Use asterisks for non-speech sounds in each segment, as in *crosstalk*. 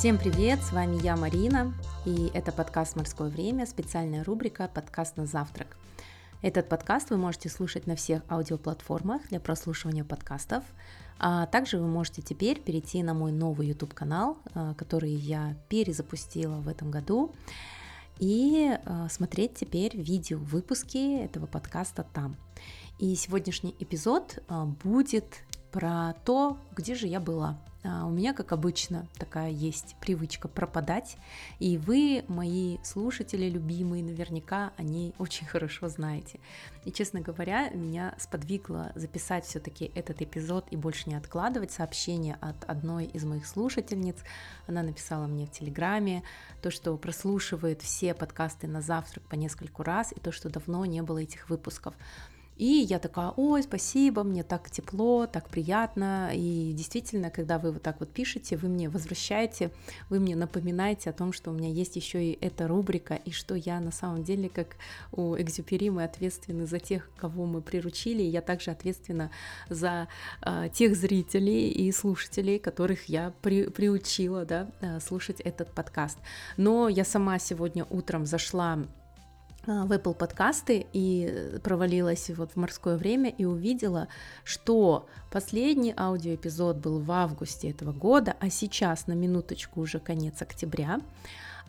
Всем привет, с вами я, Марина, и это подкаст «Морское время», специальная рубрика «Подкаст на завтрак». Этот подкаст вы можете слушать на всех аудиоплатформах для прослушивания подкастов, а также вы можете теперь перейти на мой новый YouTube-канал, а, который я перезапустила в этом году, и а, смотреть теперь видео выпуски этого подкаста там. И сегодняшний эпизод а, будет про то, где же я была у меня, как обычно, такая есть привычка пропадать, и вы, мои слушатели любимые, наверняка о ней *laughs* очень хорошо знаете. И, честно говоря, меня сподвигло записать все-таки этот эпизод и больше не откладывать сообщение от одной из моих слушательниц. Она написала мне в Телеграме то, что прослушивает все подкасты на завтрак по нескольку раз, и то, что давно не было этих выпусков. И я такая, ой, спасибо, мне так тепло, так приятно. И действительно, когда вы вот так вот пишете, вы мне возвращаете, вы мне напоминаете о том, что у меня есть еще и эта рубрика, и что я на самом деле, как у Экзюпери, мы ответственны за тех, кого мы приручили, и я также ответственна за э, тех зрителей и слушателей, которых я при, приучила да, а, слушать этот подкаст. Но я сама сегодня утром зашла в Apple подкасты и провалилась вот в морское время и увидела, что последний аудиоэпизод был в августе этого года, а сейчас на минуточку уже конец октября,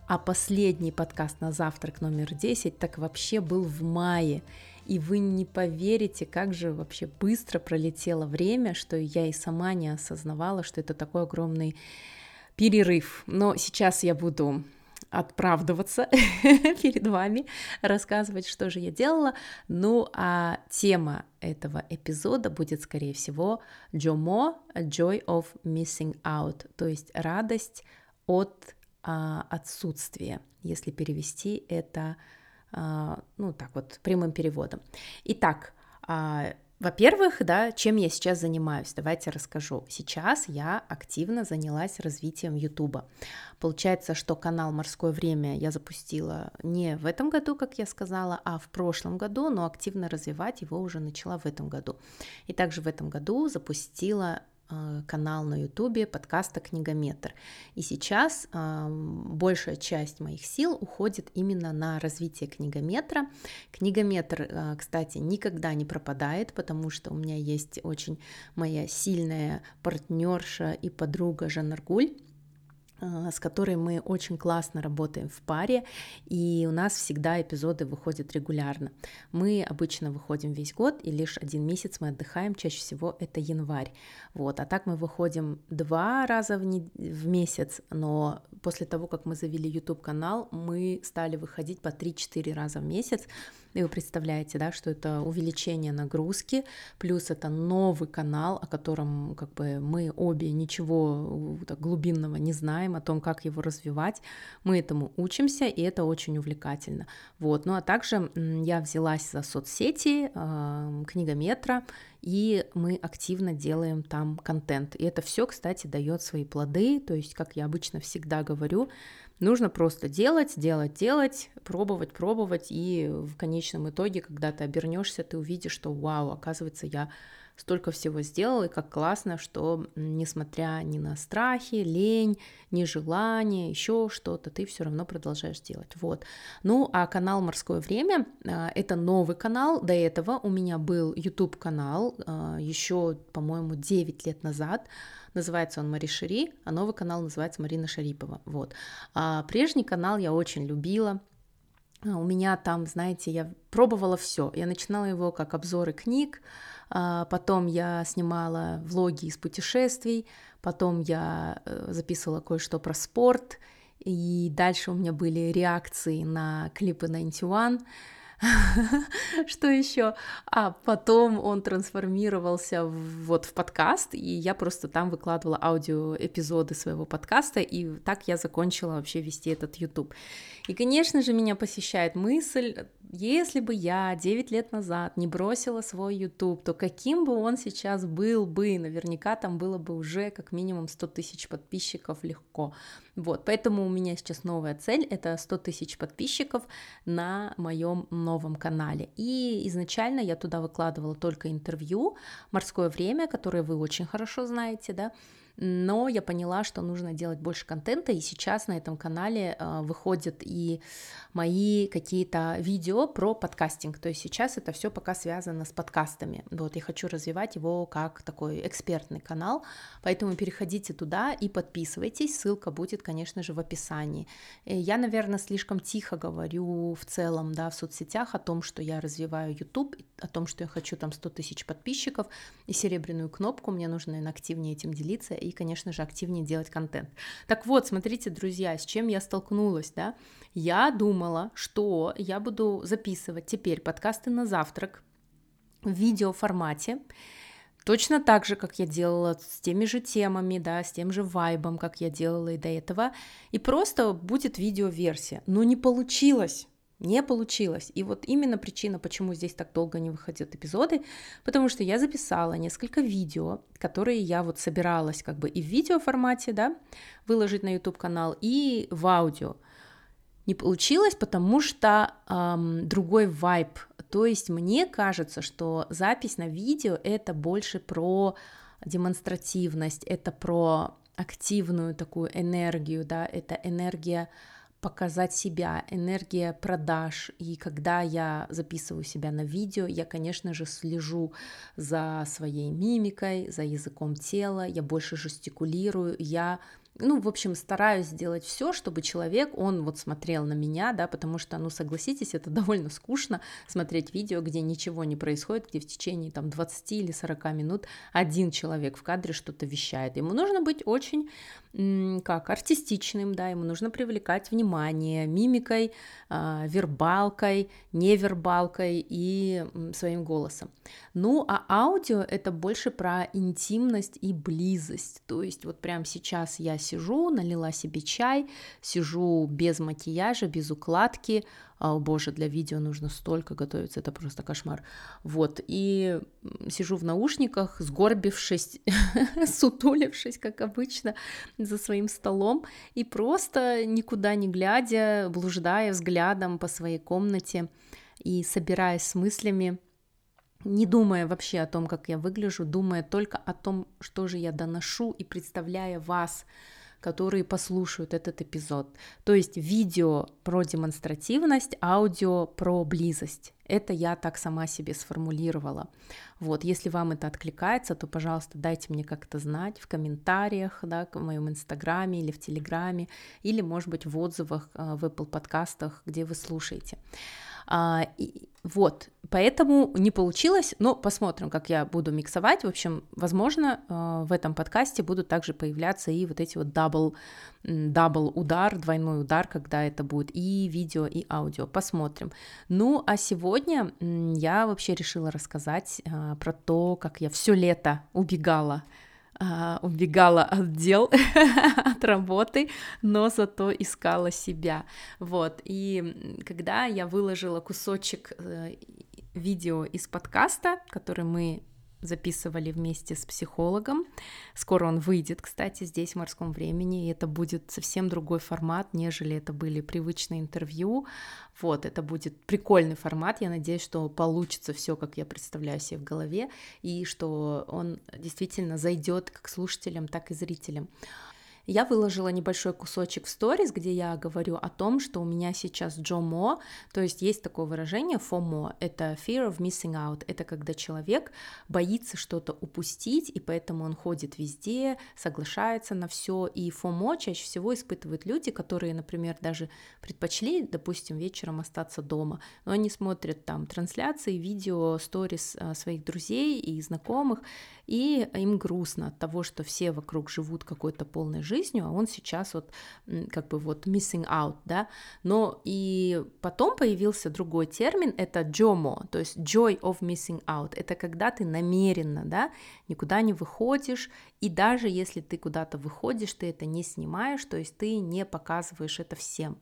а последний подкаст на завтрак номер 10 так вообще был в мае. И вы не поверите, как же вообще быстро пролетело время, что я и сама не осознавала, что это такой огромный перерыв. Но сейчас я буду отправдываться *laughs* перед вами, рассказывать, что же я делала. Ну, а тема этого эпизода будет, скорее всего, JOMO, Joy of Missing Out, то есть радость от а, отсутствия, если перевести это, а, ну, так вот, прямым переводом. Итак, а, во-первых, да, чем я сейчас занимаюсь, давайте расскажу. Сейчас я активно занялась развитием Ютуба. Получается, что канал «Морское время» я запустила не в этом году, как я сказала, а в прошлом году, но активно развивать его уже начала в этом году. И также в этом году запустила канал на ютубе подкаста «Книгометр». И сейчас э, большая часть моих сил уходит именно на развитие книгометра. Книгометр, э, кстати, никогда не пропадает, потому что у меня есть очень моя сильная партнерша и подруга Жанна Аргуль, а, с которой мы очень классно работаем в паре, и у нас всегда эпизоды выходят регулярно. Мы обычно выходим весь год, и лишь один месяц мы отдыхаем, чаще всего это январь. Вот. А так мы выходим два раза в, не... в месяц, но после того, как мы завели YouTube-канал, мы стали выходить по 3-4 раза в месяц, и вы представляете, да, что это увеличение нагрузки, плюс это новый канал, о котором как бы мы обе ничего так, глубинного не знаем, о том, как его развивать. Мы этому учимся, и это очень увлекательно. Вот. Ну а также я взялась за соцсети, э, книгометра, и мы активно делаем там контент. И это все, кстати, дает свои плоды. То есть, как я обычно всегда говорю, Нужно просто делать, делать, делать, пробовать, пробовать, и в конечном итоге, когда ты обернешься, ты увидишь, что вау, оказывается, я столько всего сделала, и как классно, что несмотря ни на страхи, лень, нежелание, еще что-то, ты все равно продолжаешь делать. Вот. Ну, а канал «Морское время» — это новый канал. До этого у меня был YouTube-канал а, еще, по-моему, 9 лет назад, Называется он Мари Шири, а новый канал называется Марина Шарипова. Вот. А прежний канал я очень любила. А, у меня там, знаете, я пробовала все. Я начинала его как обзоры книг, а, потом я снимала влоги из путешествий, потом я э, записывала кое-что про спорт, и дальше у меня были реакции на клипы 91. *laughs* Что еще? А потом он трансформировался в, вот в подкаст, и я просто там выкладывала аудиоэпизоды своего подкаста, и так я закончила вообще вести этот YouTube. И, конечно же, меня посещает мысль, если бы я 9 лет назад не бросила свой YouTube, то каким бы он сейчас был бы, наверняка там было бы уже как минимум 100 тысяч подписчиков легко. Вот, поэтому у меня сейчас новая цель, это 100 тысяч подписчиков на моем новом канале. И изначально я туда выкладывала только интервью «Морское время», которое вы очень хорошо знаете, да, но я поняла, что нужно делать больше контента, и сейчас на этом канале э, выходят и мои какие-то видео про подкастинг, то есть сейчас это все пока связано с подкастами, вот, я хочу развивать его как такой экспертный канал, поэтому переходите туда и подписывайтесь, ссылка будет, конечно же, в описании. Э, я, наверное, слишком тихо говорю в целом, да, в соцсетях о том, что я развиваю YouTube, о том, что я хочу там 100 тысяч подписчиков и серебряную кнопку, мне нужно, активнее этим делиться и, конечно же, активнее делать контент. Так вот, смотрите, друзья, с чем я столкнулась, да? Я думала, что я буду записывать теперь подкасты на завтрак в видеоформате, Точно так же, как я делала с теми же темами, да, с тем же вайбом, как я делала и до этого. И просто будет видеоверсия. Но не получилось не получилось. И вот именно причина, почему здесь так долго не выходят эпизоды, потому что я записала несколько видео, которые я вот собиралась как бы и в видео формате, да, выложить на YouTube канал, и в аудио. Не получилось, потому что эм, другой вайб. То есть мне кажется, что запись на видео это больше про демонстративность, это про активную такую энергию, да, это энергия показать себя, энергия продаж. И когда я записываю себя на видео, я, конечно же, слежу за своей мимикой, за языком тела, я больше жестикулирую, я ну, в общем, стараюсь сделать все, чтобы человек, он вот смотрел на меня, да, потому что, ну, согласитесь, это *laughs* довольно скучно смотреть видео, где ничего не происходит, где в течение там 20 или 40 минут один человек в кадре что-то вещает. Ему нужно быть очень, как, артистичным, да, ему нужно привлекать внимание мимикой, а, вербалкой, невербалкой и своим голосом. Ну, а аудио это больше про интимность и близость, то есть вот прямо сейчас я сижу, налила себе чай, сижу без макияжа, без укладки, о боже, для видео нужно столько готовиться, это просто кошмар. Вот, и сижу в наушниках, сгорбившись, *laughs* сутулившись, как обычно, за своим столом, и просто никуда не глядя, блуждая взглядом по своей комнате и собираясь с мыслями, не думая вообще о том, как я выгляжу, думая только о том, что же я доношу и представляя вас, которые послушают этот эпизод. То есть видео про демонстративность, аудио про близость. Это я так сама себе сформулировала. Вот, если вам это откликается, то, пожалуйста, дайте мне как-то знать в комментариях, да, в моем инстаграме или в телеграме, или, может быть, в отзывах э, в Apple подкастах, где вы слушаете. А, и, вот, поэтому не получилось, но посмотрим, как я буду миксовать. В общем, возможно, а, в этом подкасте будут также появляться и вот эти вот double, double удар, двойной удар, когда это будет и видео, и аудио. Посмотрим. Ну, а сегодня я вообще решила рассказать а, про то, как я все лето убегала а, убегала от дел, *laughs* от работы, но зато искала себя. Вот, и когда я выложила кусочек э, видео из подкаста, который мы записывали вместе с психологом. Скоро он выйдет, кстати, здесь в морском времени, и это будет совсем другой формат, нежели это были привычные интервью. Вот, это будет прикольный формат. Я надеюсь, что получится все, как я представляю себе в голове, и что он действительно зайдет как слушателям, так и зрителям. Я выложила небольшой кусочек в сторис, где я говорю о том, что у меня сейчас джомо, то есть есть такое выражение FOMO, это fear of missing out, это когда человек боится что-то упустить, и поэтому он ходит везде, соглашается на все, и FOMO чаще всего испытывают люди, которые, например, даже предпочли, допустим, вечером остаться дома, но они смотрят там трансляции, видео, сторис а, своих друзей и знакомых, и им грустно от того, что все вокруг живут какой-то полной жизнью, а он сейчас вот как бы вот missing out, да, но и потом появился другой термин, это JOMO, то есть joy of missing out, это когда ты намеренно, да, никуда не выходишь, и даже если ты куда-то выходишь, ты это не снимаешь, то есть ты не показываешь это всем.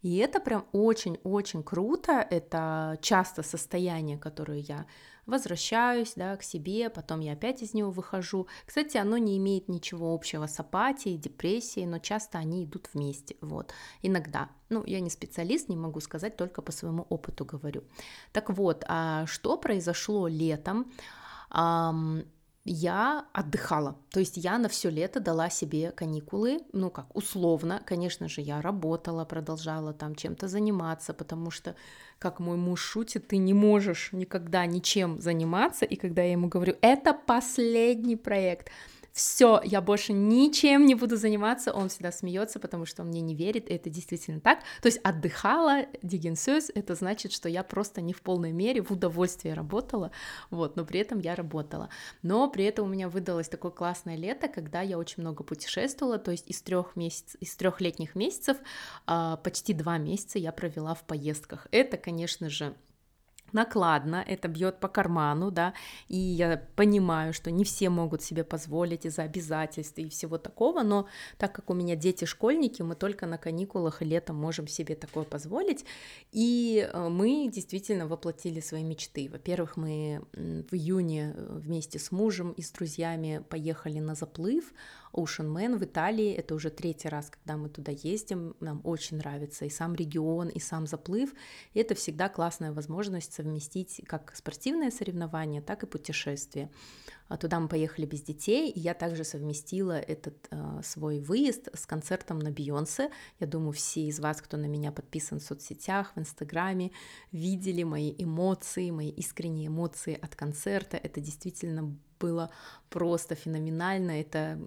И это прям очень-очень круто, это часто состояние, которое я возвращаюсь, да, к себе, потом я опять из него выхожу. Кстати, оно не имеет ничего общего с апатией, депрессией, но часто они идут вместе, вот, иногда. Ну, я не специалист, не могу сказать, только по своему опыту говорю. Так вот, а что произошло летом? Я отдыхала. То есть я на все лето дала себе каникулы, ну как, условно. Конечно же, я работала, продолжала там чем-то заниматься, потому что, как мой муж шутит, ты не можешь никогда ничем заниматься. И когда я ему говорю, это последний проект, все, я больше ничем не буду заниматься, он всегда смеется, потому что он мне не верит, и это действительно так. То есть отдыхала, дигенсёс, это значит, что я просто не в полной мере в удовольствии работала, вот, но при этом я работала. Но при этом у меня выдалось такое классное лето, когда я очень много путешествовала, то есть из трех месяцев, из трех летних месяцев а, почти два месяца я провела в поездках. Это, конечно же, накладно, это бьет по карману, да, и я понимаю, что не все могут себе позволить из-за обязательств и всего такого, но так как у меня дети-школьники, мы только на каникулах и летом можем себе такое позволить, и э, мы действительно воплотили свои мечты. Во-первых, мы в июне э, вместе с мужем и с друзьями поехали на заплыв, Ocean Man в Италии. Это уже третий раз, когда мы туда ездим. Нам очень нравится и сам регион, и сам заплыв. И это всегда классная возможность совместить как спортивные соревнования, так и путешествия. А туда мы поехали без детей, и я также совместила этот э, свой выезд с концертом на Бейонсе. Я думаю, все из вас, кто на меня подписан в соцсетях, в Инстаграме, видели мои эмоции, мои искренние эмоции от концерта. Это действительно было просто феноменально. Это,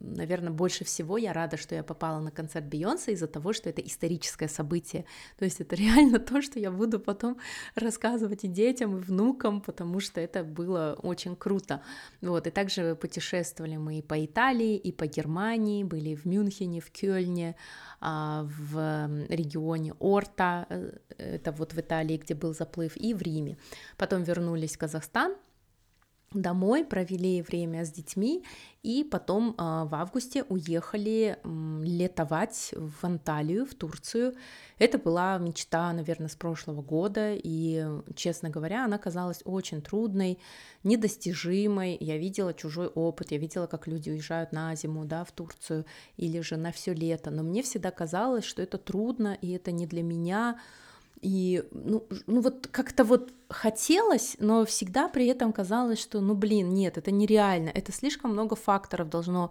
наверное, больше всего я рада, что я попала на концерт Бейонсе из-за того, что это историческое событие. То есть это *laughs* реально то, что я буду потом рассказывать и детям, и внукам, потому что это было очень круто. Вот, и также путешествовали мы и по Италии, и по Германии, были в Мюнхене, в Кёльне, а, в регионе Орта, э, это вот в Италии, где был заплыв, и в Риме. Потом вернулись в Казахстан, домой, провели время с детьми и потом э, в августе уехали летовать в Анталию, в Турцию. Это была мечта, наверное, с прошлого года, и, честно говоря, она казалась очень трудной, недостижимой. Я видела чужой опыт, я видела, как люди уезжают на зиму, да, в Турцию или же на все лето, но мне всегда казалось, что это трудно, и это не для меня, и, ну, ну вот как-то вот хотелось, но всегда при этом казалось, что, ну, блин, нет, это нереально, это слишком много факторов должно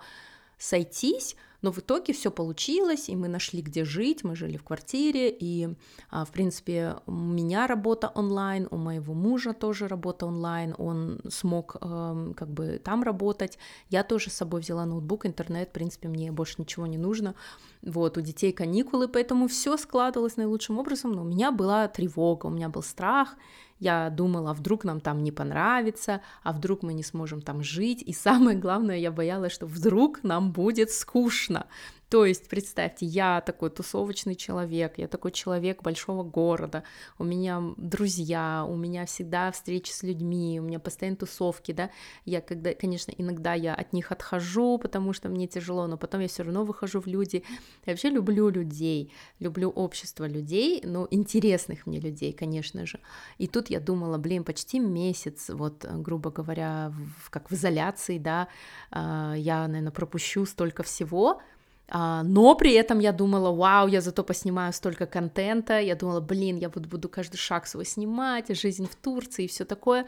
сойтись, но в итоге все получилось, и мы нашли, где жить, мы жили в квартире, и, а, в принципе, у меня работа онлайн, у моего мужа тоже работа онлайн, он смог эм, как бы там работать, я тоже с собой взяла ноутбук, интернет, в принципе, мне больше ничего не нужно, вот, у детей каникулы, поэтому все складывалось наилучшим образом, но у меня была тревога, у меня был страх, я думала, а вдруг нам там не понравится, а вдруг мы не сможем там жить. И самое главное, я боялась, что вдруг нам будет скучно. То есть, представьте, я такой тусовочный человек, я такой человек большого города, у меня друзья, у меня всегда встречи с людьми, у меня постоянно тусовки, да, я когда, конечно, иногда я от них отхожу, потому что мне тяжело, но потом я все равно выхожу в люди. Я вообще люблю людей, люблю общество людей, ну, интересных мне людей, конечно же. И тут я думала, блин, почти месяц, вот, грубо говоря, в, как в изоляции, да, а, я, наверное, пропущу столько всего, но при этом я думала, вау, я зато поснимаю столько контента, я думала, блин, я буду, буду каждый шаг свой снимать, жизнь в Турции и все такое.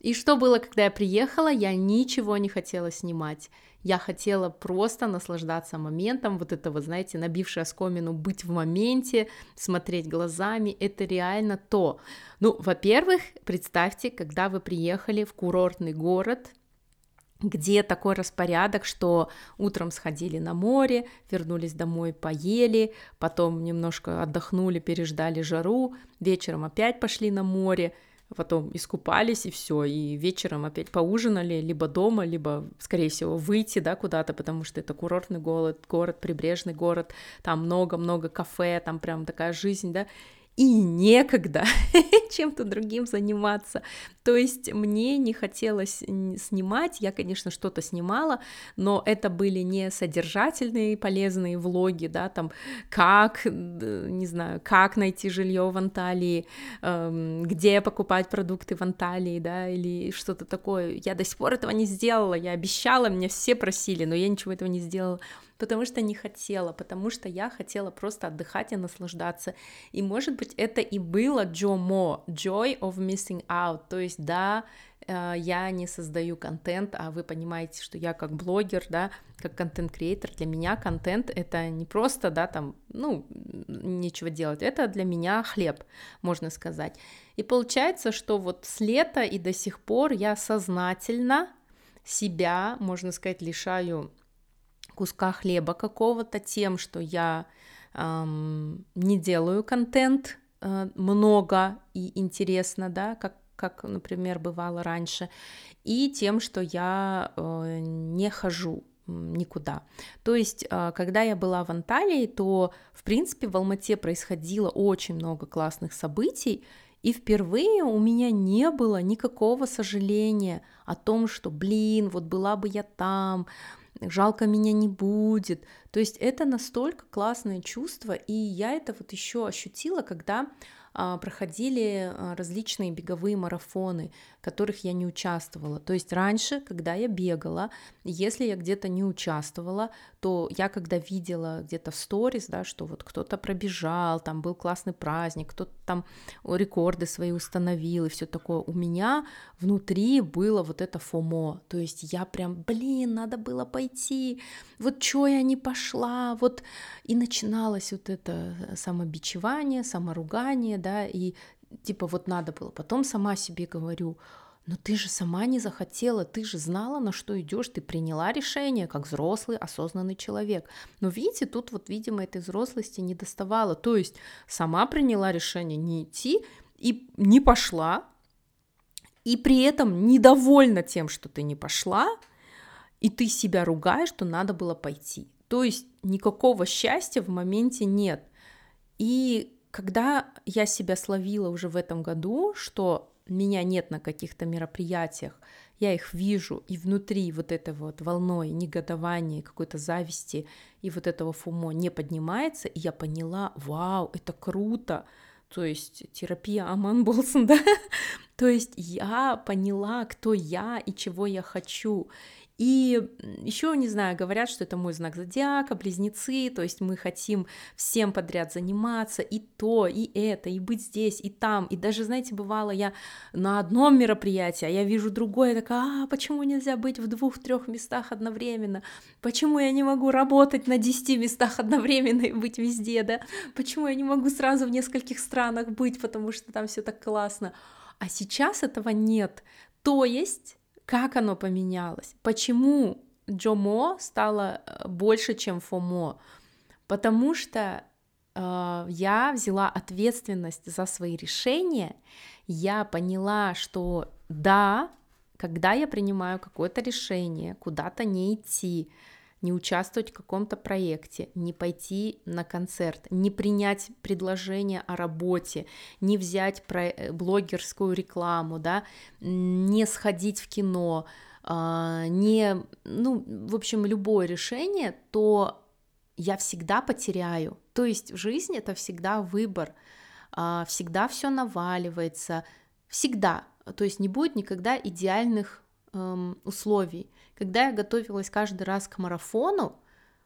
И что было, когда я приехала? Я ничего не хотела снимать. Я хотела просто наслаждаться моментом, вот этого, знаете, набившее оскомину, быть в моменте, смотреть глазами, это реально то. Ну, во-первых, представьте, когда вы приехали в курортный город, где такой распорядок, что утром сходили на море, вернулись домой, поели, потом немножко отдохнули, переждали жару, вечером опять пошли на море, потом искупались и все, и вечером опять поужинали либо дома, либо, скорее всего, выйти, да, куда-то, потому что это курортный город, город, прибрежный город, там много-много кафе, там прям такая жизнь, да, и некогда *laughs* чем-то другим заниматься. То есть мне не хотелось снимать, я, конечно, что-то снимала, но это были не содержательные полезные влоги, да, там, как, не знаю, как найти жилье в Анталии, эм, где покупать продукты в Анталии, да, или что-то такое. Я до сих пор этого не сделала, я обещала, меня все просили, но я ничего этого не сделала потому что не хотела, потому что я хотела просто отдыхать и наслаждаться. И, может быть, это и было Джомо, joy of missing out, то есть, да, э, я не создаю контент, а вы понимаете, что я как блогер, да, как контент-креатор, для меня контент — это не просто, да, там, ну, нечего делать, это для меня хлеб, можно сказать. И получается, что вот с лета и до сих пор я сознательно себя, можно сказать, лишаю куска хлеба какого-то тем, что я эм, не делаю контент э, много и интересно, да, как, как, например, бывало раньше, и тем, что я э, не хожу никуда. То есть, э, когда я была в Анталии, то, в принципе, в Алмате происходило очень много классных событий, и впервые у меня не было никакого сожаления о том, что, блин, вот была бы я там, жалко меня не будет. То есть это настолько классное чувство, и я это вот еще ощутила, когда а, проходили а, различные беговые марафоны, которых я не участвовала. То есть раньше, когда я бегала, если я где-то не участвовала, то я когда видела где-то в сторис, да, что вот кто-то пробежал, там был классный праздник, кто-то там рекорды свои установил и все такое, у меня внутри было вот это фомо, то есть я прям, блин, надо было пойти, вот чё я не пошла, вот и начиналось вот это самобичевание, саморугание, да, и типа вот надо было. Потом сама себе говорю, но ты же сама не захотела, ты же знала, на что идешь, ты приняла решение, как взрослый, осознанный человек. Но видите, тут вот, видимо, этой взрослости не доставало. То есть сама приняла решение не идти и не пошла, и при этом недовольна тем, что ты не пошла, и ты себя ругаешь, что надо было пойти. То есть никакого счастья в моменте нет. И когда я себя словила уже в этом году, что меня нет на каких-то мероприятиях, я их вижу, и внутри вот этой вот волной негодования, какой-то зависти и вот этого фумо не поднимается, и я поняла, вау, это круто, то есть терапия Аман Болсон, *laughs* да, то есть я поняла, кто я и чего я хочу, и еще, не знаю, говорят, что это мой знак зодиака, близнецы, то есть мы хотим всем подряд заниматься, и то, и это, и быть здесь, и там. И даже, знаете, бывало, я на одном мероприятии, а я вижу другое, такая, а почему нельзя быть в двух-трех местах одновременно? Почему я не могу работать на десяти местах одновременно и быть везде, да? Почему я не могу сразу в нескольких странах быть, потому что там все так классно? А сейчас этого нет. То есть как оно поменялось, почему Джомо стало э, больше, чем Фомо, потому что э, я взяла ответственность за свои решения, я поняла, что да, когда я принимаю какое-то решение, куда-то не идти, не участвовать в каком-то проекте, не пойти на концерт, не принять предложение о работе, не взять про блогерскую рекламу, да, не сходить в кино, а, не, ну, в общем, любое решение, то я всегда потеряю. То есть в жизни это всегда выбор, а, всегда все наваливается, всегда. То есть не будет никогда идеальных эм, условий. Когда я готовилась каждый раз к марафону,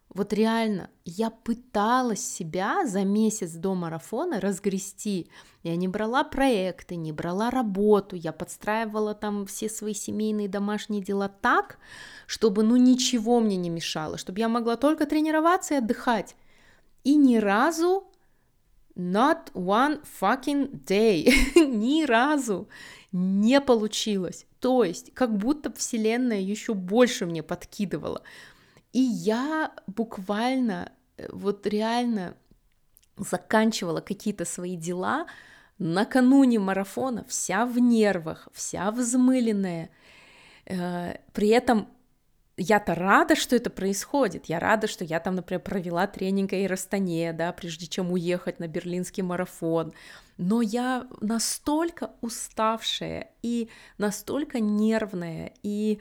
вот реально, я пыталась себя за месяц до марафона разгрести. Я не брала проекты, не брала работу, я подстраивала там все свои семейные домашние дела так, чтобы ну ничего мне не мешало, чтобы я могла только тренироваться и отдыхать. И ни разу Not one fucking day. *laughs* Ни разу не получилось. То есть, как будто Вселенная еще больше мне подкидывала. И я буквально, э, вот реально заканчивала какие-то свои дела накануне марафона, вся в нервах, вся взмыленная. Э, при этом я-то рада, что это происходит. Я рада, что я там, например, провела тренинг Аэростане, да, прежде чем уехать на берлинский марафон. Но я настолько уставшая и настолько нервная, и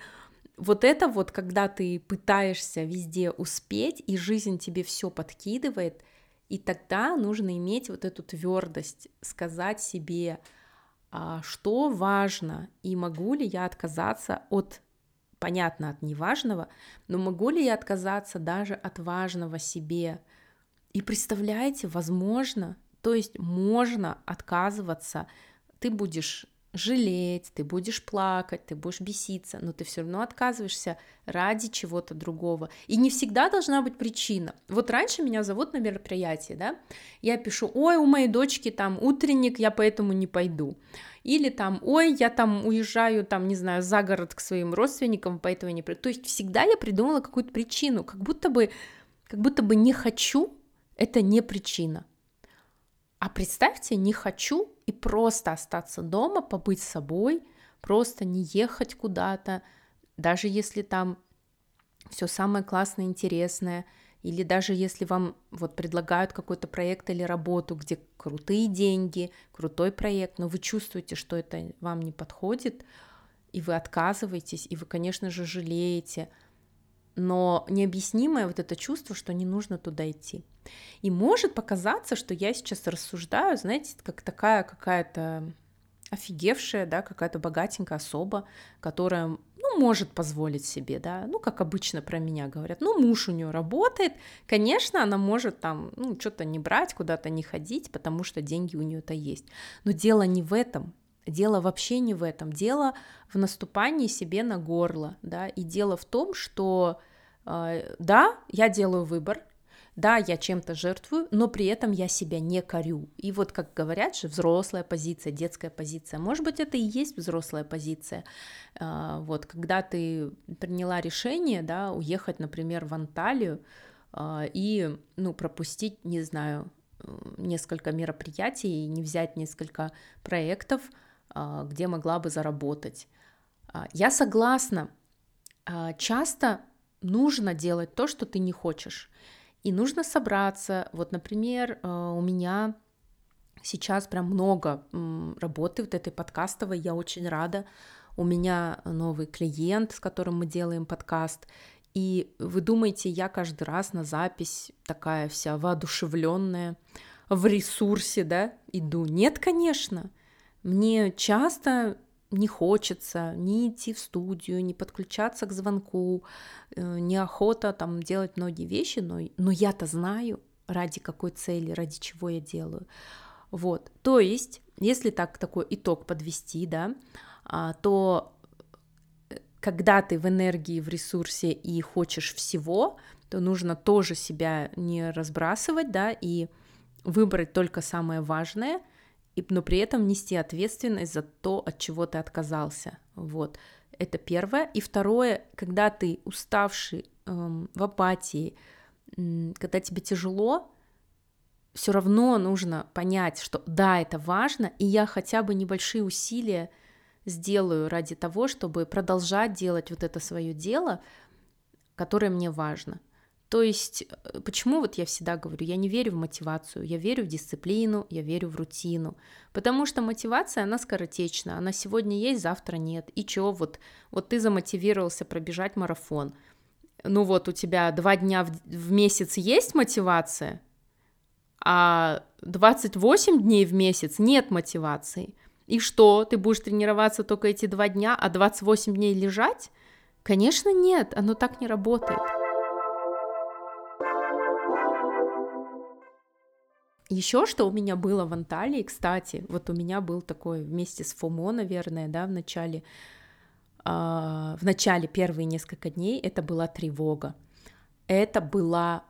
вот это вот, когда ты пытаешься везде успеть, и жизнь тебе все подкидывает, и тогда нужно иметь вот эту твердость, сказать себе, а, что важно, и могу ли я отказаться от, понятно, от неважного, но могу ли я отказаться даже от важного себе. И представляете, возможно, то есть можно отказываться, ты будешь жалеть, ты будешь плакать, ты будешь беситься, но ты все равно отказываешься ради чего-то другого. И не всегда должна быть причина. Вот раньше меня зовут на мероприятие, да, я пишу, ой, у моей дочки там утренник, я поэтому не пойду. Или там, ой, я там уезжаю, там, не знаю, за город к своим родственникам, поэтому не приду. То есть всегда я придумала какую-то причину, как будто бы, как будто бы не хочу, это не причина. А представьте, не хочу и просто остаться дома, побыть собой, просто не ехать куда-то, даже если там все самое классное, интересное, или даже если вам вот предлагают какой-то проект или работу, где крутые деньги, крутой проект, но вы чувствуете, что это вам не подходит, и вы отказываетесь, и вы, конечно же, жалеете – но необъяснимое вот это чувство, что не нужно туда идти. И может показаться, что я сейчас рассуждаю, знаете, как такая какая-то офигевшая, да, какая-то богатенькая особа, которая, ну, может позволить себе, да, ну, как обычно про меня говорят, ну, муж у нее работает, конечно, она может там, ну, что-то не брать, куда-то не ходить, потому что деньги у нее-то есть. Но дело не в этом, Дело вообще не в этом. Дело в наступании себе на горло, да, и дело в том, что э, да, я делаю выбор, да, я чем-то жертвую, но при этом я себя не корю. И вот, как говорят же, взрослая позиция, детская позиция. Может быть, это и есть взрослая позиция. Э, вот, когда ты приняла решение, да, уехать, например, в Анталию э, и, ну, пропустить, не знаю, несколько мероприятий и не взять несколько проектов, а, где могла бы заработать. А, я согласна, а, часто нужно делать то, что ты не хочешь. И нужно собраться. Вот, например, у меня сейчас прям много работы вот этой подкастовой, я очень рада. У меня новый клиент, с которым мы делаем подкаст. И вы думаете, я каждый раз на запись такая вся воодушевленная, в ресурсе, да, иду? Нет, конечно. Мне часто не хочется ни идти в студию, ни подключаться к звонку, э, неохота там делать многие вещи, но, но я-то знаю, ради какой цели, ради чего я делаю. Вот, то есть, если так такой итог подвести, да, а, то э, когда ты в энергии, в ресурсе и хочешь всего, то нужно тоже себя не разбрасывать, да, и выбрать только самое важное – и, но при этом нести ответственность за то, от чего ты отказался. Вот. Это первое. И второе, когда ты уставший, эм, в апатии, эм, когда тебе тяжело, все равно нужно понять, что да, это важно, и я хотя бы небольшие усилия сделаю ради того, чтобы продолжать делать вот это свое дело, которое мне важно. То есть, э, почему вот я всегда говорю, я не верю в мотивацию, я верю в дисциплину, я верю в рутину, потому что мотивация, она скоротечна, она сегодня есть, завтра нет, и чё, вот, вот ты замотивировался пробежать марафон, ну вот у тебя два дня в, в месяц есть мотивация, а 28 дней в месяц нет мотивации, и что, ты будешь тренироваться только эти два дня, а 28 дней лежать? Конечно, нет, оно так не работает. Еще что у меня было в Анталии, кстати, вот у меня был такой вместе с ФОМО, наверное, да, в начале, э, в начале первые несколько дней это была тревога. Это была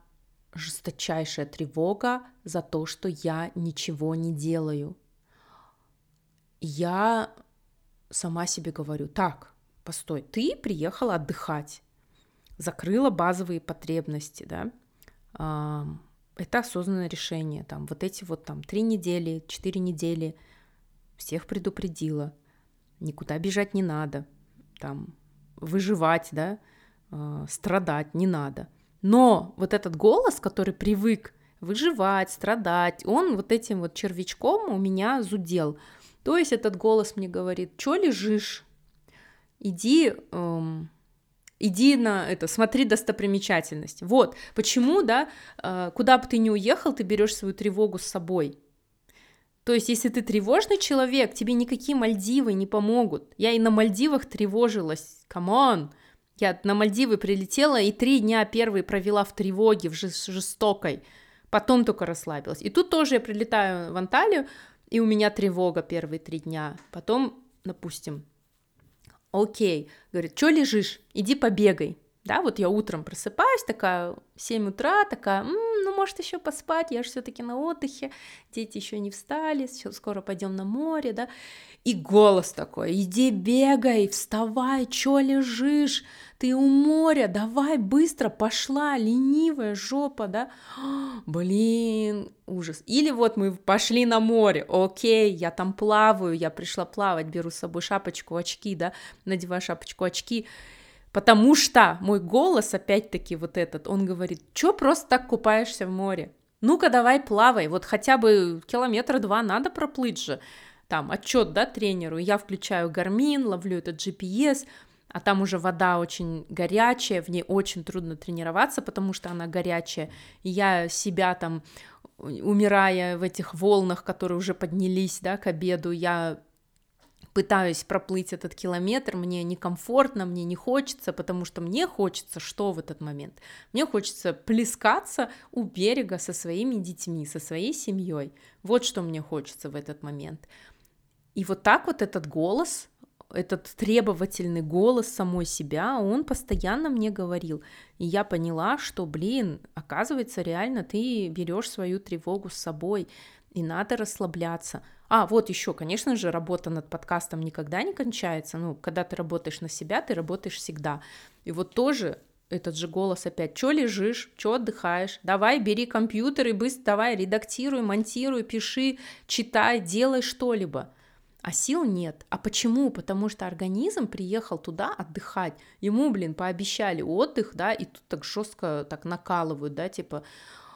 жесточайшая тревога за то, что я ничего не делаю. Я сама себе говорю, так, постой, ты приехала отдыхать, закрыла базовые потребности, да, это осознанное решение. Там вот эти вот там три недели, четыре недели всех предупредила. Никуда бежать не надо. Там выживать, да, э, страдать не надо. Но вот этот голос, который привык выживать, страдать. Он вот этим вот червячком у меня зудел. То есть этот голос мне говорит, что лежишь? Иди, эм, иди на это, смотри достопримечательность. Вот, почему, да, э, куда бы ты ни уехал, ты берешь свою тревогу с собой. То есть, если ты тревожный человек, тебе никакие Мальдивы не помогут. Я и на Мальдивах тревожилась, come on. Я на Мальдивы прилетела и три дня первые провела в тревоге, в жестокой. Потом только расслабилась. И тут тоже я прилетаю в Анталию, и у меня тревога первые три дня. Потом, допустим, окей, говорит, что лежишь, иди побегай. Да, вот я утром просыпаюсь, такая 7 утра, такая, м-м, ну, может, еще поспать, я же все-таки на отдыхе, дети еще не встали, скоро пойдем на море, да. И голос такой, иди бегай, вставай, что лежишь, ты у моря, давай быстро, пошла, ленивая жопа, да. *gasps* Блин, ужас. Или вот мы пошли на море, окей, я там плаваю, я пришла плавать, беру с собой шапочку, очки, да, надеваю шапочку, очки, Потому что мой голос, опять-таки, вот этот, он говорит, что просто так купаешься в море? Ну-ка, давай плавай, вот хотя бы километра два надо проплыть же. Там отчет, да, тренеру, я включаю гармин, ловлю этот GPS, а там уже вода очень горячая, в ней очень трудно тренироваться, потому что она горячая, и я себя там, умирая в этих волнах, которые уже поднялись, да, к обеду, я пытаюсь проплыть этот километр, мне некомфортно, мне не хочется, потому что мне хочется что в этот момент? Мне хочется плескаться у берега со своими детьми, со своей семьей. Вот что мне хочется в этот момент. И вот так вот этот голос, этот требовательный голос самой себя, он постоянно мне говорил. И я поняла, что, блин, оказывается, реально ты берешь свою тревогу с собой, и надо расслабляться. А, вот еще, конечно же, работа над подкастом никогда не кончается. Ну, когда ты работаешь на себя, ты работаешь всегда. И вот тоже этот же голос опять, что лежишь, что отдыхаешь, давай бери компьютер и быстро давай редактируй, монтируй, пиши, читай, делай что-либо. А сил нет. А почему? Потому что организм приехал туда отдыхать. Ему, блин, пообещали отдых, да, и тут так жестко так накалывают, да, типа,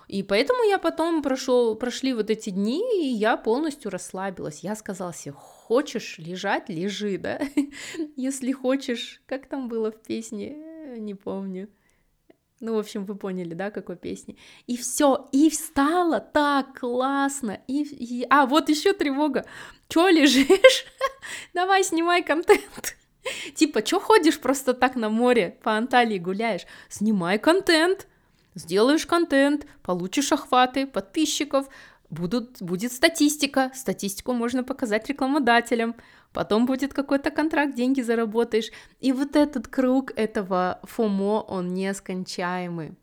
и поэтому я потом прошел, прошли вот эти дни, и я полностью расслабилась. Я сказала себе, хочешь лежать, лежи, да? *laughs* Если хочешь, как там было в песне, не помню. Ну, в общем, вы поняли, да, какой песни. И все, и встала так классно. И, и... А, вот еще тревога. Че лежишь? *laughs* Давай, снимай контент. *laughs* Типа, что ходишь просто так на море, по Анталии гуляешь? Снимай контент сделаешь контент, получишь охваты подписчиков, будут, будет статистика, статистику можно показать рекламодателям, потом будет какой-то контракт, деньги заработаешь. И вот этот круг этого ФОМО, он нескончаемый.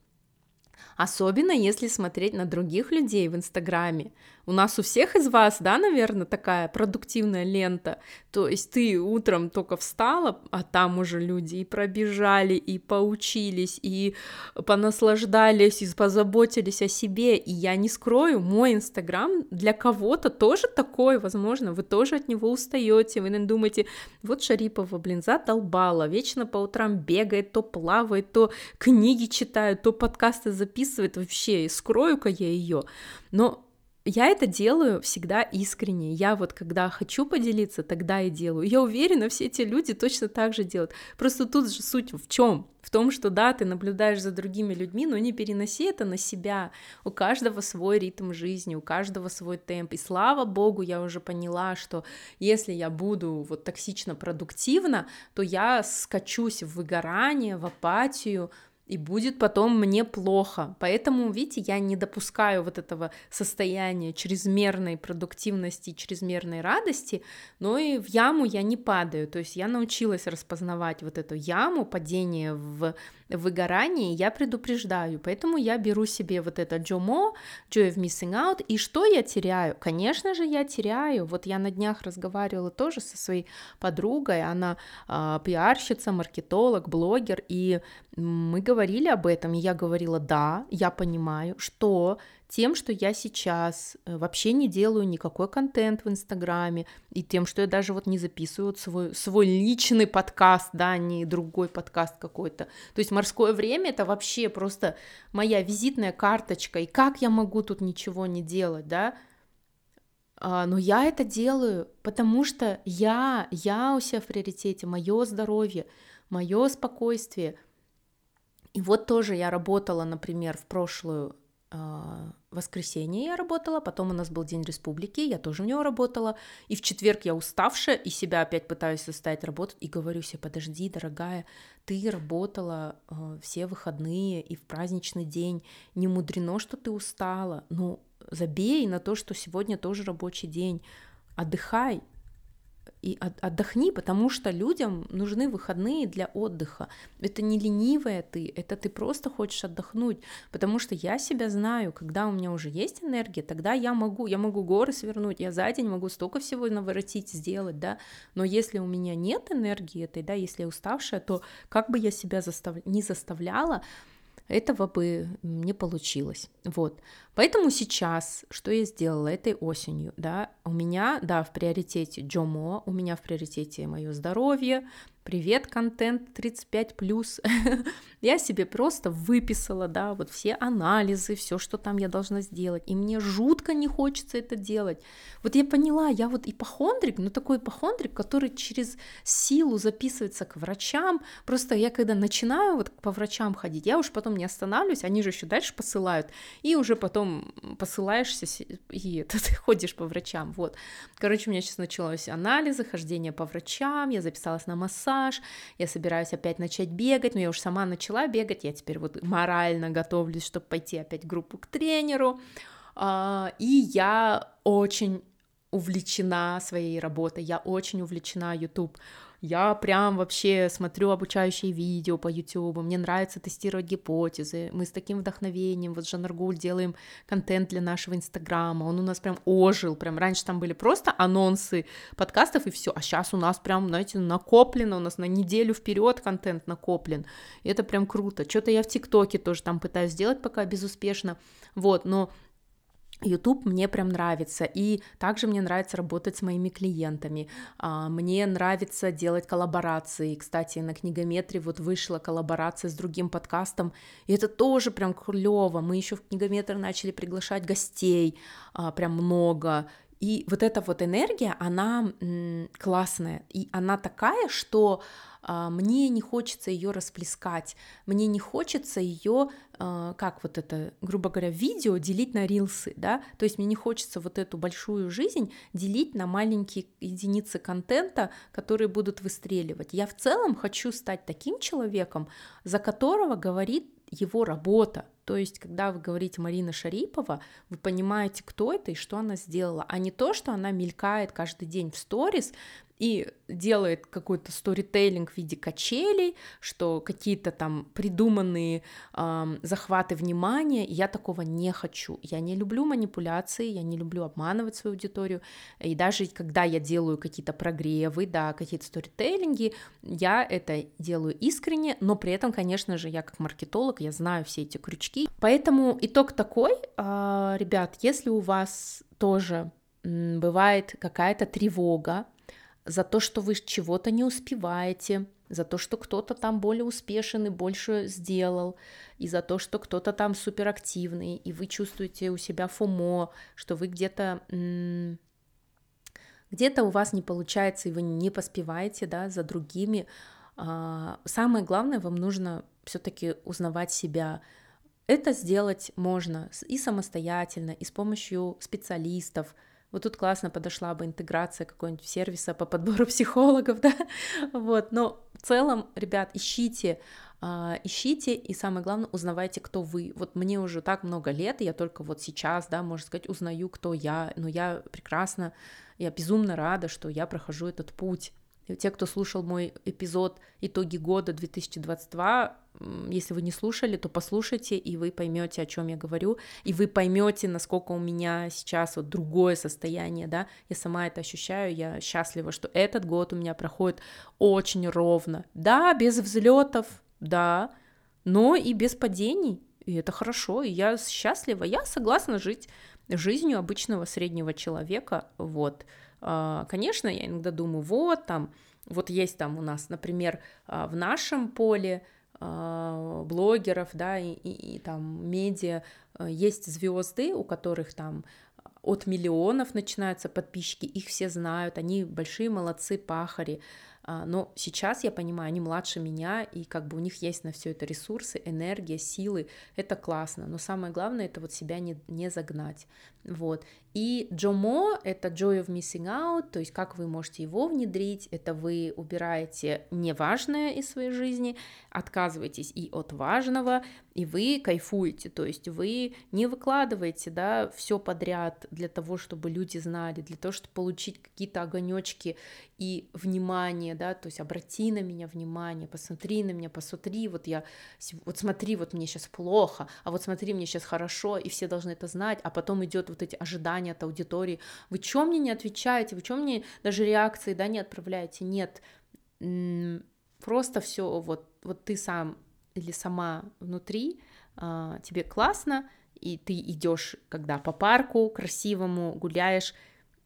Особенно если смотреть на других людей в Инстаграме. У нас у всех из вас, да, наверное, такая продуктивная лента. То есть ты утром только встала, а там уже люди и пробежали, и поучились, и понаслаждались, и позаботились о себе. И я не скрою, мой Инстаграм для кого-то тоже такой, возможно, вы тоже от него устаете, вы думаете, вот Шарипова, блин, задолбала, вечно по утрам бегает, то плавает, то книги читает, то подкасты записывает, вообще, скрою-ка я ее. Но я это делаю всегда искренне. Я вот когда хочу поделиться, тогда и делаю. Я уверена, все эти люди точно так же делают. Просто тут же суть в чем? В том, что да, ты наблюдаешь за другими людьми, но не переноси это на себя. У каждого свой ритм жизни, у каждого свой темп. И слава богу, я уже поняла, что если я буду вот токсично продуктивна, то я скачусь в выгорание, в апатию, и будет потом мне плохо. Поэтому, видите, я не допускаю вот этого состояния чрезмерной продуктивности, чрезмерной радости, но и в яму я не падаю. То есть я научилась распознавать вот эту яму, падение в выгорании, я предупреждаю. Поэтому я беру себе вот это JOMO, Joy of Missing Out, и что я теряю? Конечно же, я теряю. Вот я на днях разговаривала тоже со своей подругой, она э, пиарщица, маркетолог, блогер, и мы говорили об этом, и я говорила, да, я понимаю, что тем, что я сейчас э, вообще не делаю никакой контент в Инстаграме, и тем, что я даже вот не записываю вот свой, свой личный подкаст, да, не другой подкаст какой-то. То есть морское время это вообще просто моя визитная карточка, и как я могу тут ничего не делать, да? А, но я это делаю, потому что я, я у себя в приоритете, мое здоровье, мое спокойствие. И вот тоже я работала, например, в прошлую а, воскресенье я работала, потом у нас был День Республики, я тоже в него работала, и в четверг я уставшая, и себя опять пытаюсь заставить работать, и говорю себе, подожди, дорогая, ты работала э, все выходные и в праздничный день, не мудрено, что ты устала, ну, забей на то, что сегодня тоже рабочий день, отдыхай, и отдохни, потому что людям нужны выходные для отдыха. Это не ленивая ты, это ты просто хочешь отдохнуть, потому что я себя знаю, когда у меня уже есть энергия, тогда я могу, я могу горы свернуть, я за день могу столько всего наворотить, сделать, да, но если у меня нет энергии этой, да, если я уставшая, то как бы я себя застав... не заставляла, этого бы не получилось. Вот. Поэтому сейчас, что я сделала этой осенью, да, у меня, да, в приоритете Джомо, у меня в приоритете мое здоровье, привет, контент 35+, *laughs* я себе просто выписала, да, вот все анализы, все, что там я должна сделать, и мне жутко не хочется это делать. Вот я поняла, я вот ипохондрик, но такой ипохондрик, который через силу записывается к врачам, просто я когда начинаю вот по врачам ходить, я уж потом не останавливаюсь, они же еще дальше посылают, и уже потом посылаешься, и *laughs* ты ходишь по врачам, вот. Короче, у меня сейчас началось анализы, хождение по врачам, я записалась на массаж, массаж, я собираюсь опять начать бегать, но я уже сама начала бегать, я теперь вот морально готовлюсь, чтобы пойти опять в группу к тренеру, а, и я очень увлечена своей работой, я очень увлечена YouTube. Я прям вообще смотрю обучающие видео по YouTube, мне нравится тестировать гипотезы, мы с таким вдохновением, вот Жанр Гуль делаем контент для нашего Инстаграма, он у нас прям ожил, прям раньше там были просто анонсы подкастов и все, а сейчас у нас прям, знаете, накоплено, у нас на неделю вперед контент накоплен, и это прям круто. Что-то я в ТикТоке тоже там пытаюсь сделать пока безуспешно, вот, но YouTube мне прям нравится, и также мне нравится работать с моими клиентами, а, мне нравится делать коллаборации, кстати, на книгометре вот вышла коллаборация с другим подкастом, и это тоже прям клево, мы еще в книгометр начали приглашать гостей, а, прям много, и вот эта вот энергия, она классная, и она такая, что а, мне не хочется ее расплескать, мне не хочется ее, а, как вот это, грубо говоря, видео делить на рилсы, да, то есть мне не хочется вот эту большую жизнь делить на маленькие единицы контента, которые будут выстреливать. Я в целом хочу стать таким человеком, за которого говорит его работа. То есть, когда вы говорите Марина Шарипова, вы понимаете, кто это и что она сделала, а не то, что она мелькает каждый день в сторис, и делает какой-то сторителлинг в виде качелей, что какие-то там придуманные э, захваты внимания, я такого не хочу. Я не люблю манипуляции, я не люблю обманывать свою аудиторию, и даже когда я делаю какие-то прогревы, да, какие-то сторителлинги, я это делаю искренне, но при этом, конечно же, я как маркетолог, я знаю все эти крючки. Поэтому итог такой, э, ребят, если у вас тоже бывает какая-то тревога, за то, что вы чего-то не успеваете, за то, что кто-то там более успешен и больше сделал, и за то, что кто-то там суперактивный, и вы чувствуете у себя фомо, что вы где-то где-то у вас не получается, и вы не поспеваете да, за другими. А, самое главное, вам нужно все-таки узнавать себя. Это сделать можно и самостоятельно, и с помощью специалистов, вот тут классно подошла бы интеграция какого-нибудь сервиса по подбору *laughs* психологов, да, вот, но в целом, ребят, ищите, Uh, ищите и самое главное узнавайте, кто вы. Вот мне уже так много лет, и я только вот сейчас, да, можно сказать, узнаю, кто я, но я прекрасно, я безумно рада, что я прохожу этот путь. Те, кто слушал мой эпизод «Итоги года 2022», если вы не слушали, то послушайте, и вы поймете, о чем я говорю, и вы поймете, насколько у меня сейчас вот другое состояние, да, я сама это ощущаю, я счастлива, что этот год у меня проходит очень ровно, да, без взлетов, да, но и без падений, и это хорошо, и я счастлива, я согласна жить жизнью обычного среднего человека, вот. А, конечно, я иногда думаю, вот там, вот есть там у нас, например, а, в нашем поле а, блогеров, да, и, и, и там медиа есть звезды, у которых там от миллионов начинаются подписчики, их все знают, они большие молодцы, пахари, а, но сейчас я понимаю, они младше меня, и как бы у них есть на все это ресурсы, энергия, силы, это классно, но самое главное это вот себя не, не загнать, вот. И Джомо — это Joy of Missing Out, то есть как вы можете его внедрить, это вы убираете неважное из своей жизни, отказываетесь и от важного, и вы кайфуете, то есть вы не выкладываете, да, все подряд для того, чтобы люди знали, для того, чтобы получить какие-то огонечки и внимание, да, то есть обрати на меня внимание, посмотри на меня, посмотри, вот я, вот смотри, вот мне сейчас плохо, а вот смотри, мне сейчас хорошо, и все должны это знать, а потом идет вот эти ожидания от аудитории, вы чё мне не отвечаете, вы чё мне даже реакции, да, не отправляете, нет, просто все вот, вот ты сам или сама внутри, а, тебе классно, и ты идешь, когда по парку красивому гуляешь,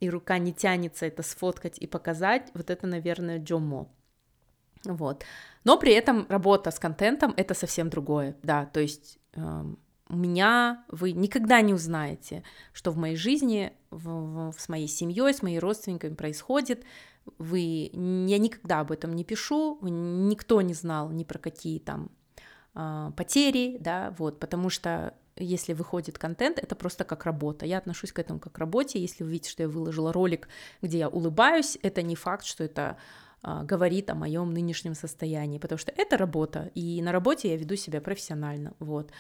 и рука не тянется это сфоткать и показать, вот это, наверное, Джомо. Вот. Но при этом работа с контентом это совсем другое, да, то есть эм, меня вы никогда не узнаете, что в моей жизни, в, в, с моей семьей, с моими родственниками происходит. Вы, я никогда об этом не пишу, никто не знал ни про какие там э, потери, да, вот, потому что если выходит контент, это просто как работа. Я отношусь к этому как к работе. Если вы видите, что я выложила ролик, где я улыбаюсь, это не факт, что это а, говорит о моем нынешнем состоянии, потому что это работа, и на работе я веду себя профессионально, вот.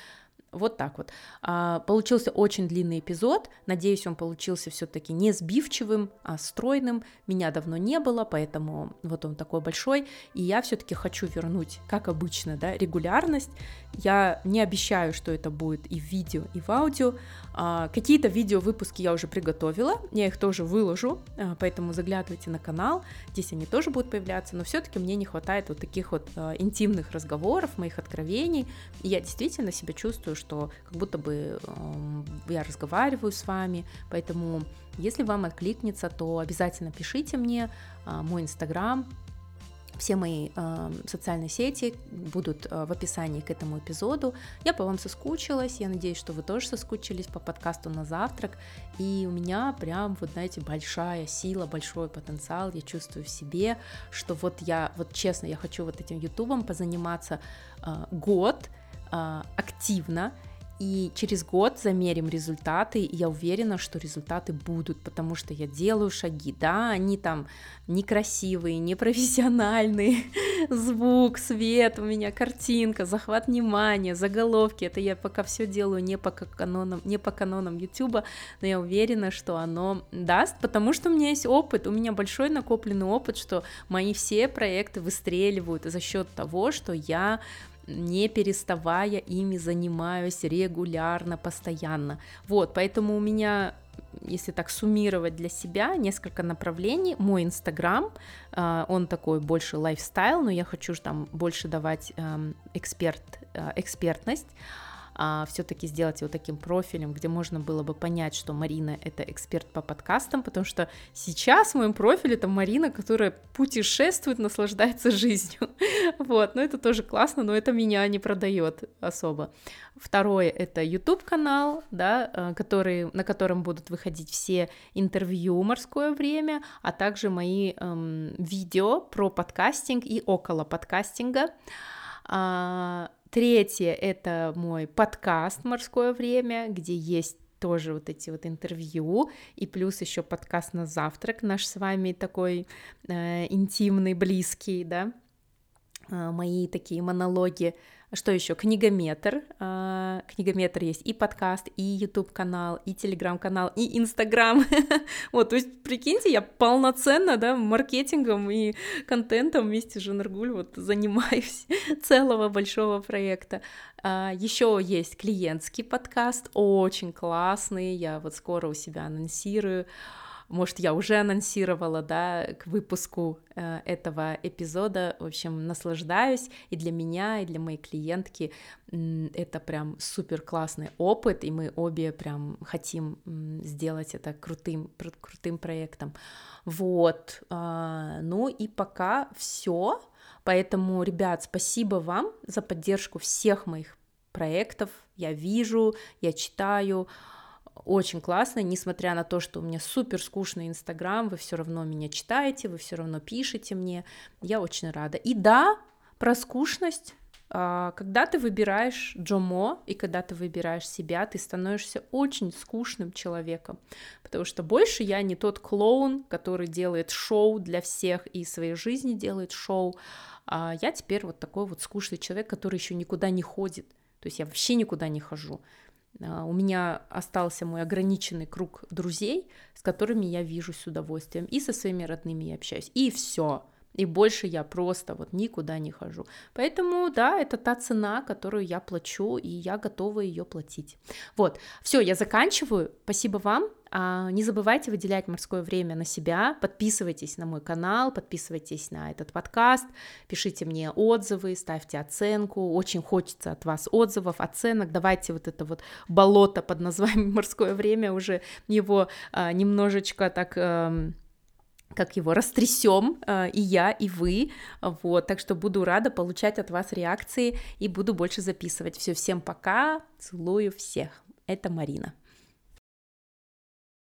Вот так вот. А, получился очень длинный эпизод. Надеюсь, он получился все-таки не сбивчивым, а стройным. Меня давно не было, поэтому вот он такой большой. И я все-таки хочу вернуть, как обычно, да, регулярность. Я не обещаю, что это будет и в видео, и в аудио. А, какие-то видео выпуски я уже приготовила, я их тоже выложу, а, поэтому заглядывайте на канал, здесь они тоже будут появляться, но все-таки мне не хватает вот таких вот а, интимных разговоров, моих откровений. И я действительно себя чувствую, что как будто бы я разговариваю с вами, поэтому если вам откликнется, то обязательно пишите мне, мой инстаграм, все мои э, социальные сети будут э, в описании к этому эпизоду. Я по вам соскучилась, я надеюсь, что вы тоже соскучились по подкасту на завтрак. И у меня прям, вот знаете, большая сила, большой потенциал, я чувствую в себе, что вот я, вот честно, я хочу вот этим ютубом позаниматься э, год э, активно, и через год замерим результаты, и я уверена, что результаты будут, потому что я делаю шаги, да, они там некрасивые, непрофессиональные, *laughs* звук, свет, у меня картинка, захват внимания, заголовки, это я пока все делаю не по канонам, не по канонам YouTube, но я уверена, что оно даст, потому что у меня есть опыт, у меня большой накопленный опыт, что мои все проекты выстреливают за счет того, что я не переставая ими занимаюсь регулярно, постоянно. Вот, поэтому у меня если так суммировать для себя, несколько направлений. Мой Инстаграм, а, он такой больше лайфстайл, но я хочу там больше давать эм, эксперт, э, экспертность а, все-таки сделать его таким профилем, где можно было бы понять, что Марина это эксперт по подкастам, потому что сейчас в моем профиле это Марина, которая путешествует, наслаждается жизнью. *laughs* Вот, но это тоже классно, но это меня не продает особо. Второе это YouTube канал, да, э, который, на котором будут выходить все интервью морское время, а также мои эм, видео про подкастинг и около подкастинга. А, Третье — это мой подкаст «Морское время», где есть тоже вот эти вот интервью, и плюс еще подкаст на завтрак, наш с вами такой э, интимный, близкий, да, э, мои такие монологи что еще? Книгометр. А, книгометр есть и подкаст, и YouTube канал, и Telegram канал, и Instagram. *laughs* вот, то есть, прикиньте, я полноценно, да, маркетингом и контентом вместе с Жанаргуль вот занимаюсь *laughs* целого большого проекта. А, еще есть клиентский подкаст, очень классный, я вот скоро у себя анонсирую. Может, я уже анонсировала, да, к выпуску э, этого эпизода. В общем, наслаждаюсь и для меня, и для моей клиентки это прям супер классный опыт, и мы обе прям хотим сделать это крутым, крутым проектом. Вот, а, ну и пока все. Поэтому, ребят, спасибо вам за поддержку всех моих проектов. Я вижу, я читаю, очень классно, несмотря на то, что у меня супер скучный Инстаграм, вы все равно меня читаете, вы все равно пишете мне, я очень рада. И да, про скучность, а, когда ты выбираешь Джомо и когда ты выбираешь себя, ты становишься очень скучным человеком, потому что больше я не тот клоун, который делает шоу для всех и своей жизни делает шоу, а я теперь вот такой вот скучный человек, который еще никуда не ходит, то есть я вообще никуда не хожу. А, у меня остался мой ограниченный круг друзей, с которыми я вижу с удовольствием, и со своими родными я общаюсь, и все и больше я просто вот никуда не хожу. Поэтому, да, это та цена, которую я плачу, и я готова ее платить. Вот, все, я заканчиваю. Спасибо вам. А, не забывайте выделять морское время на себя, подписывайтесь на мой канал, подписывайтесь на этот подкаст, пишите мне отзывы, ставьте оценку, очень хочется от вас отзывов, оценок, давайте вот это вот болото под названием *laughs* морское время уже его а, немножечко так... А, как его растрясем э, и я, и вы, вот, так что буду рада получать от вас реакции и буду больше записывать. Все, всем пока, целую всех. Это Марина.